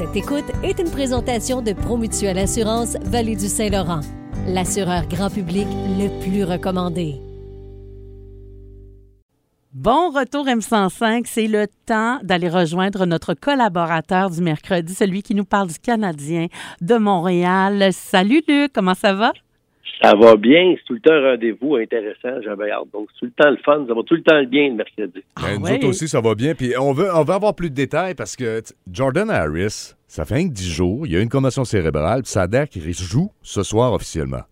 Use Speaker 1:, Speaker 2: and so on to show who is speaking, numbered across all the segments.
Speaker 1: Cette écoute est une présentation de Promutuelle Assurance Vallée du Saint-Laurent, l'assureur grand public le plus recommandé.
Speaker 2: Bon retour M105, c'est le temps d'aller rejoindre notre collaborateur du mercredi, celui qui nous parle du Canadien de Montréal. Salut Luc, comment ça va?
Speaker 3: Ça va bien, c'est tout le temps un rendez-vous intéressant, j'avais hâte. Donc, c'est tout le temps le fun, ça va tout le temps bien le mercredi.
Speaker 2: Ah
Speaker 4: Ben, nous
Speaker 2: ouais?
Speaker 4: autres aussi, ça va bien. Puis on veut, on veut avoir plus de détails parce que Jordan Harris, ça fait un que 10 jours, il y a une commotion cérébrale, puis ça a l'air qu'il joue ce soir officiellement.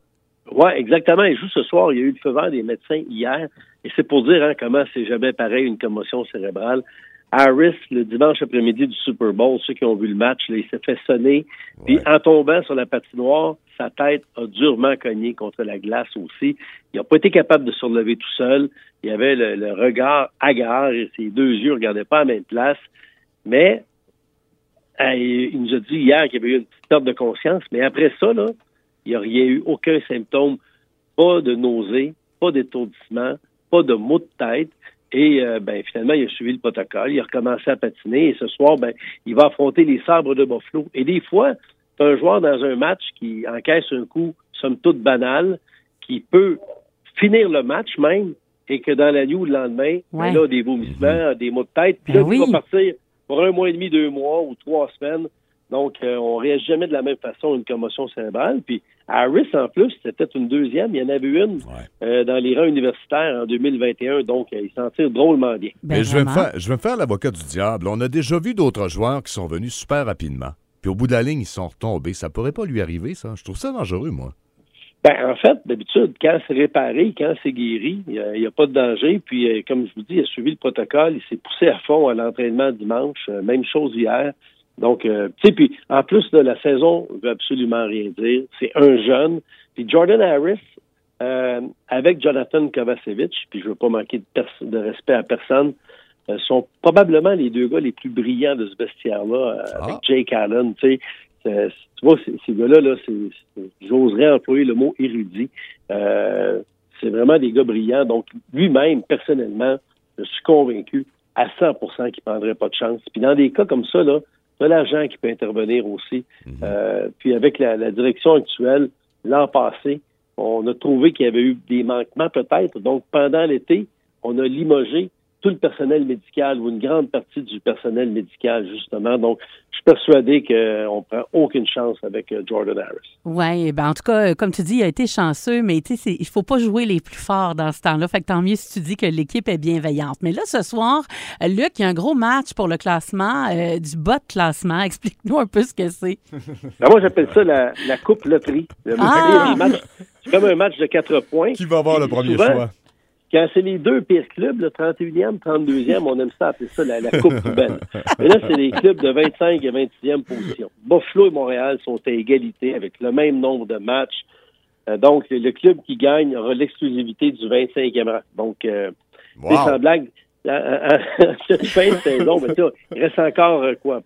Speaker 3: Oui, exactement. Il joue ce soir. Il y a eu le feu vert des médecins hier. Et c'est pour dire hein, comment c'est jamais pareil une commotion cérébrale. Harris, le dimanche après-midi du Super Bowl, ceux qui ont vu le match, là, il s'est fait sonner. Puis en tombant sur la patinoire, sa tête a durement cogné contre la glace aussi. Il n'a pas été capable de se relever tout seul. Il avait le, regard hagard et ses deux yeux ne regardaient pas à la même place. Mais il nous a dit hier qu'il y avait eu une petite perte de conscience, mais après ça, il n'y a rien eu, aucun symptôme, pas de nausée, pas d'étourdissement, pas de maux de tête. Et euh, ben, finalement, il a suivi le protocole, il a recommencé à patiner et ce soir, ben, il va affronter les sabres de Buffalo. Et des fois, c'est un joueur dans un match qui encaisse un coup, somme toute banal, qui peut finir le match même et que dans la nuit ou le lendemain,
Speaker 2: Ouais.
Speaker 3: ben là, des vomissements, des maux de tête, puis
Speaker 2: Ben
Speaker 3: là, il
Speaker 2: oui.
Speaker 3: va partir pour un mois et demi, deux mois ou trois semaines. Donc, euh, on réagit jamais de la même façon à une commotion cérébrale. Puis Harris, en plus, c'était une deuxième. Il y en avait une
Speaker 4: Ouais.
Speaker 3: euh, dans les rangs universitaires en 2021. Donc, euh, il s'en tire drôlement bien.
Speaker 2: Ben,
Speaker 4: Mais je vais, me
Speaker 2: vraiment.
Speaker 4: faire, je vais me faire l'avocat du diable. On a déjà vu d'autres joueurs qui sont venus super rapidement. Puis au bout de la ligne, ils sont retombés. Ça pourrait pas lui arriver, ça. Je trouve ça dangereux, moi.
Speaker 3: Ben, en fait, d'habitude, quand c'est réparé, quand c'est guéri, il n'y a, pas de danger. Puis, euh, comme je vous dis, il a suivi le protocole. Il s'est poussé à fond à l'entraînement dimanche. Euh, même chose hier. Donc, euh, tu sais, puis en plus de la saison, ne veut absolument rien dire. C'est un jeune. Puis Jordan Harris, avec Jonathan Kovacevic, puis je veux pas manquer de, de respect à personne, sont probablement les deux gars les plus brillants de ce vestiaire-là, euh,
Speaker 4: Ah.
Speaker 3: avec Jake Allen. Tu sais, C'est- tu vois, ces, ces gars-là, là, j'oserais employer le mot érudit. Euh, c'est vraiment des gars brillants. Donc, lui-même, personnellement, je suis convaincu à 100% qu'il prendrait pas de chance. Puis dans des cas comme ça, là, de l'argent qui peut intervenir aussi. Euh, puis avec la, la direction actuelle, l'an passé, on a trouvé qu'il y avait eu des manquements peut-être. Donc, pendant l'été, on a limogé tout le personnel médical ou une grande partie du personnel médical, justement. Donc, je suis persuadé qu'on prend aucune chance avec euh, Jordan Harris.
Speaker 2: Oui, ben en tout cas, euh, comme tu dis, il a été chanceux, mais tu sais, c'est- il faut pas jouer les plus forts dans ce temps-là. Fait que tant mieux si tu dis que l'équipe est bienveillante. Mais là, ce soir, euh, Luc, il y a un gros match pour le classement, euh, du bas de classement. Explique-nous un peu ce que c'est.
Speaker 3: Alors, moi, j'appelle ça la, la coupe loterie. Le-
Speaker 2: Ah!
Speaker 3: C'est comme un match de quatre points.
Speaker 4: Qui va avoir le premier
Speaker 3: souvent,
Speaker 4: choix?
Speaker 3: Quand c'est les deux pires clubs, le 31e, 32e, on aime ça appeler ça la, la coupe poubelle. Mais là, c'est les clubs de 25 et 26e position. Buffalo et Montréal sont à égalité avec le même nombre de matchs. Euh, donc, le club qui gagne aura l'exclusivité du 25e rang. Donc, euh,
Speaker 4: Wow.
Speaker 3: c'est sans blague, en- en- cette fin de saison, ça, il reste encore euh, quoi,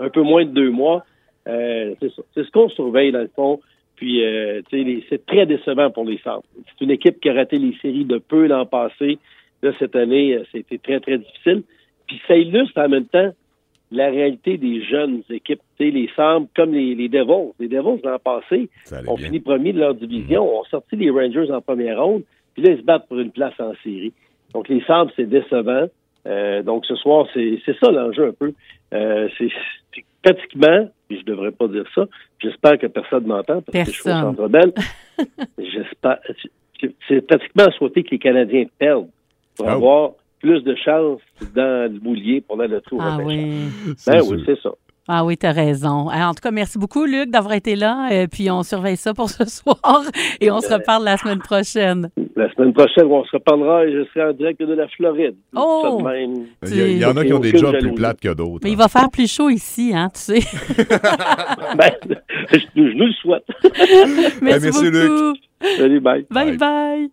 Speaker 3: un peu moins de deux mois. Euh, c'est ça. C'est ce qu'on surveille dans le fond. Puis, euh, c'est très décevant pour les Sables. C'est une équipe qui a raté les séries de peu l'an passé. Là, cette année, euh, c'était très, très difficile. Puis, ça illustre en même temps la réalité des jeunes équipes. Les Sables, comme les, les Devils. Les Devils, l'an passé, ont
Speaker 4: bien.
Speaker 3: fini premier de leur division, ont sorti les Rangers en première ronde, puis là, ils se battent pour une place en série. Donc, les Sabres, c'est décevant. Euh, donc, ce soir, c'est c'est ça l'enjeu un peu. Euh, c'est c'est pratiquement, puis je devrais pas dire ça, j'espère que personne m'entend parce que je suis au
Speaker 2: Personne.
Speaker 3: Centre. J'espère. c'est- pratiquement à souhaiter que les Canadiens perdent pour
Speaker 4: Ah
Speaker 3: avoir plus de chances dans le boulier pour la loterie au
Speaker 2: Ah oui.
Speaker 4: C'est
Speaker 3: Ben oui, c'est ça.
Speaker 2: Ah oui, tu as raison. Alors, en tout cas, merci beaucoup, Luc, d'avoir été là. Et puis, on surveille ça pour ce soir et on se reparle la semaine prochaine.
Speaker 3: La semaine prochaine, on se reparlera et je serai en direct de la Floride.
Speaker 2: Oh!
Speaker 4: Il y, a- il y en a qui ont des jobs plus plates que d'autres.
Speaker 2: Mais il
Speaker 4: hein.
Speaker 2: va faire plus chaud ici, hein, tu sais.
Speaker 3: Ben, je, je nous le souhaite.
Speaker 2: merci,
Speaker 4: merci, Luc.
Speaker 2: beaucoup.
Speaker 3: Salut, bye.
Speaker 2: Bye
Speaker 4: Bye.
Speaker 2: bye.